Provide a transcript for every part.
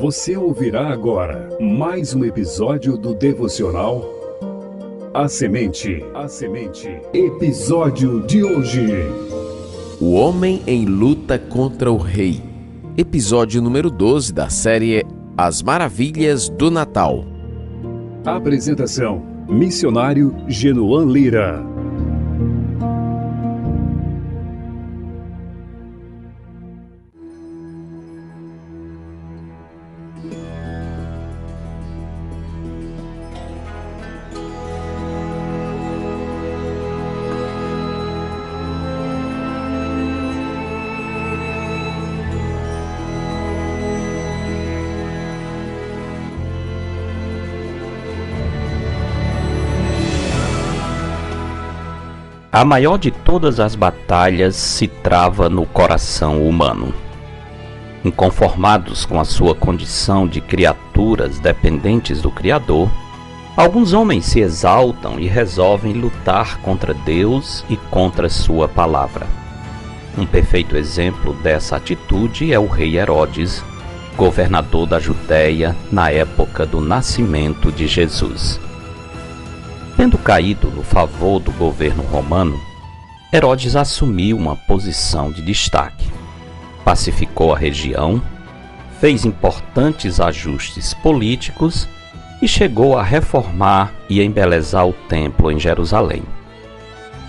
Você ouvirá agora mais um episódio do devocional A Semente. A Semente. Episódio de hoje. O homem em luta contra o rei. Episódio número 12 da série As Maravilhas do Natal. Apresentação: Missionário Genoan Lira. A maior de todas as batalhas se trava no coração humano. Inconformados com a sua condição de criaturas dependentes do Criador, alguns homens se exaltam e resolvem lutar contra Deus e contra Sua palavra. Um perfeito exemplo dessa atitude é o rei Herodes, governador da Judéia na época do nascimento de Jesus. Tendo caído no favor do governo romano, Herodes assumiu uma posição de destaque. Pacificou a região, fez importantes ajustes políticos e chegou a reformar e embelezar o templo em Jerusalém.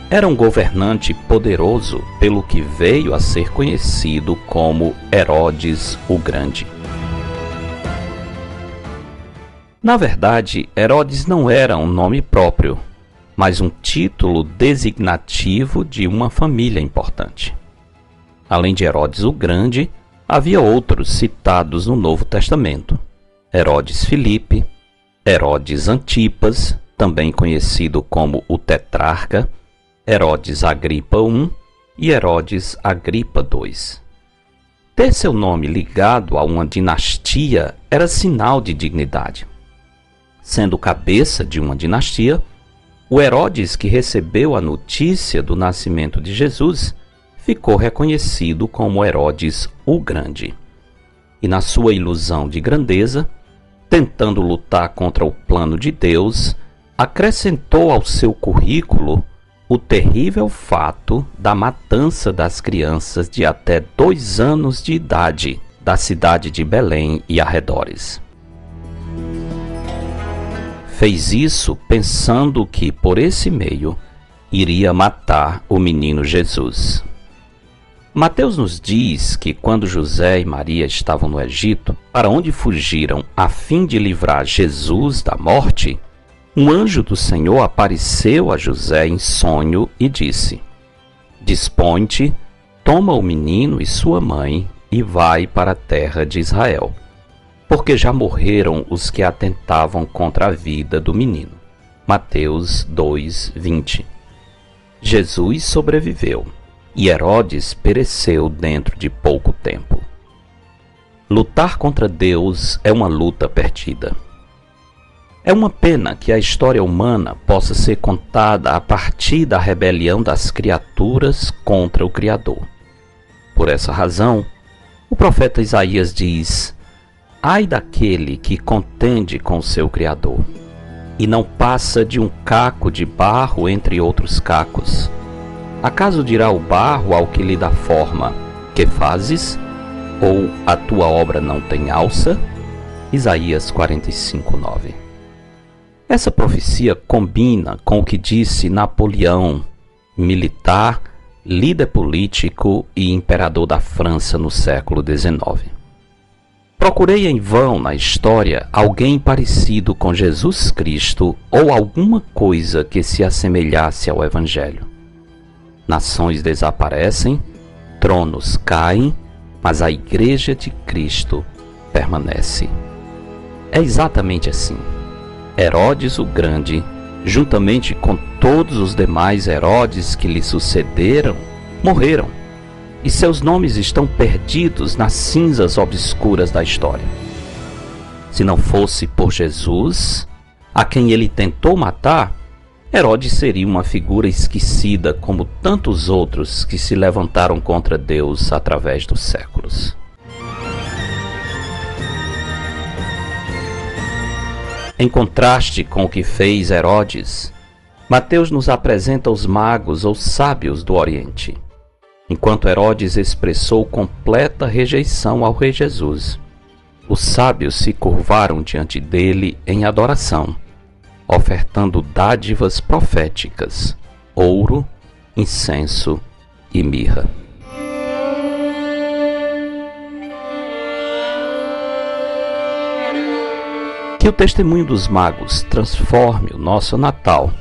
Era um governante poderoso, pelo que veio a ser conhecido como Herodes o Grande. Na verdade, Herodes não era um nome próprio, mas um título designativo de uma família importante. Além de Herodes o Grande, havia outros citados no Novo Testamento: Herodes Filipe, Herodes Antipas, também conhecido como o Tetrarca, Herodes Agripa I e Herodes Agripa II. Ter seu nome ligado a uma dinastia era sinal de dignidade. Sendo cabeça de uma dinastia, o Herodes que recebeu a notícia do nascimento de Jesus ficou reconhecido como Herodes o Grande. E na sua ilusão de grandeza, tentando lutar contra o plano de Deus, acrescentou ao seu currículo o terrível fato da matança das crianças de até dois anos de idade da cidade de Belém e arredores. Fez isso pensando que, por esse meio, iria matar o menino Jesus. Mateus nos diz que quando José e Maria estavam no Egito, para onde fugiram a fim de livrar Jesus da morte, um anjo do Senhor apareceu a José em sonho e disse: Dispõe-te, toma o menino e sua mãe e vai para a terra de Israel porque já morreram os que atentavam contra a vida do menino. Mateus 2:20. Jesus sobreviveu e Herodes pereceu dentro de pouco tempo. Lutar contra Deus é uma luta perdida. É uma pena que a história humana possa ser contada a partir da rebelião das criaturas contra o Criador. Por essa razão, o profeta Isaías diz: Ai daquele que contende com seu Criador, e não passa de um caco de barro entre outros cacos. Acaso dirá o barro ao que lhe dá forma: Que fazes? Ou a tua obra não tem alça? Isaías 45, 9. Essa profecia combina com o que disse Napoleão, militar, líder político e imperador da França no século XIX. Procurei em vão na história alguém parecido com Jesus Cristo ou alguma coisa que se assemelhasse ao Evangelho. Nações desaparecem, tronos caem, mas a Igreja de Cristo permanece. É exatamente assim. Herodes o Grande, juntamente com todos os demais Herodes que lhe sucederam, morreram e seus nomes estão perdidos nas cinzas obscuras da história. Se não fosse por Jesus, a quem ele tentou matar, Herodes seria uma figura esquecida como tantos outros que se levantaram contra Deus através dos séculos. Em contraste com o que fez Herodes, Mateus nos apresenta os magos ou sábios do Oriente, enquanto Herodes expressou completa rejeição ao Rei Jesus. Os sábios se curvaram diante dele em adoração, ofertando dádivas proféticas, ouro, incenso e mirra. Que o testemunho dos magos transforme o nosso Natal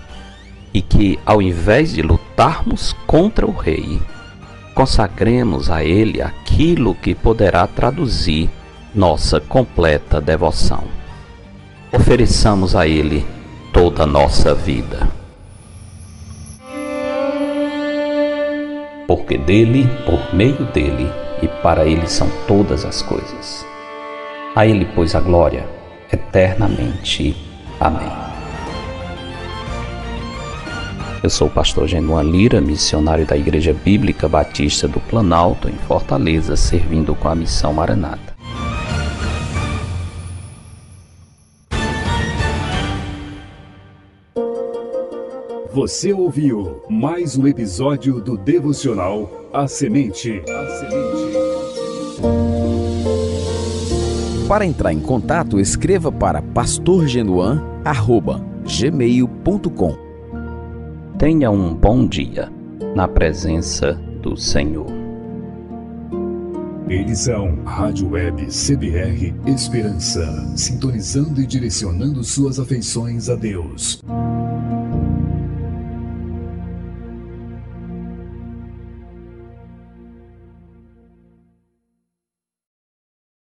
e que, ao invés de lutarmos contra o Rei, consagremos a Ele aquilo que poderá traduzir nossa completa devoção. Ofereçamos a Ele toda a nossa vida. Porque dele, por meio dele e para ele são todas as coisas. A ele, pois, a glória eternamente. Amém. Eu sou o pastor Genuan Lira, missionário da Igreja Bíblica Batista do Planalto, em Fortaleza, servindo com a missão Maranata. Você ouviu mais um episódio do devocional A Semente. A Semente. Para entrar em contato, escreva para pastorgenuan@gmail.com. Tenha um bom dia na presença do Senhor. São Rádio Web CBR Esperança, sintonizando e direcionando suas afeições a Deus.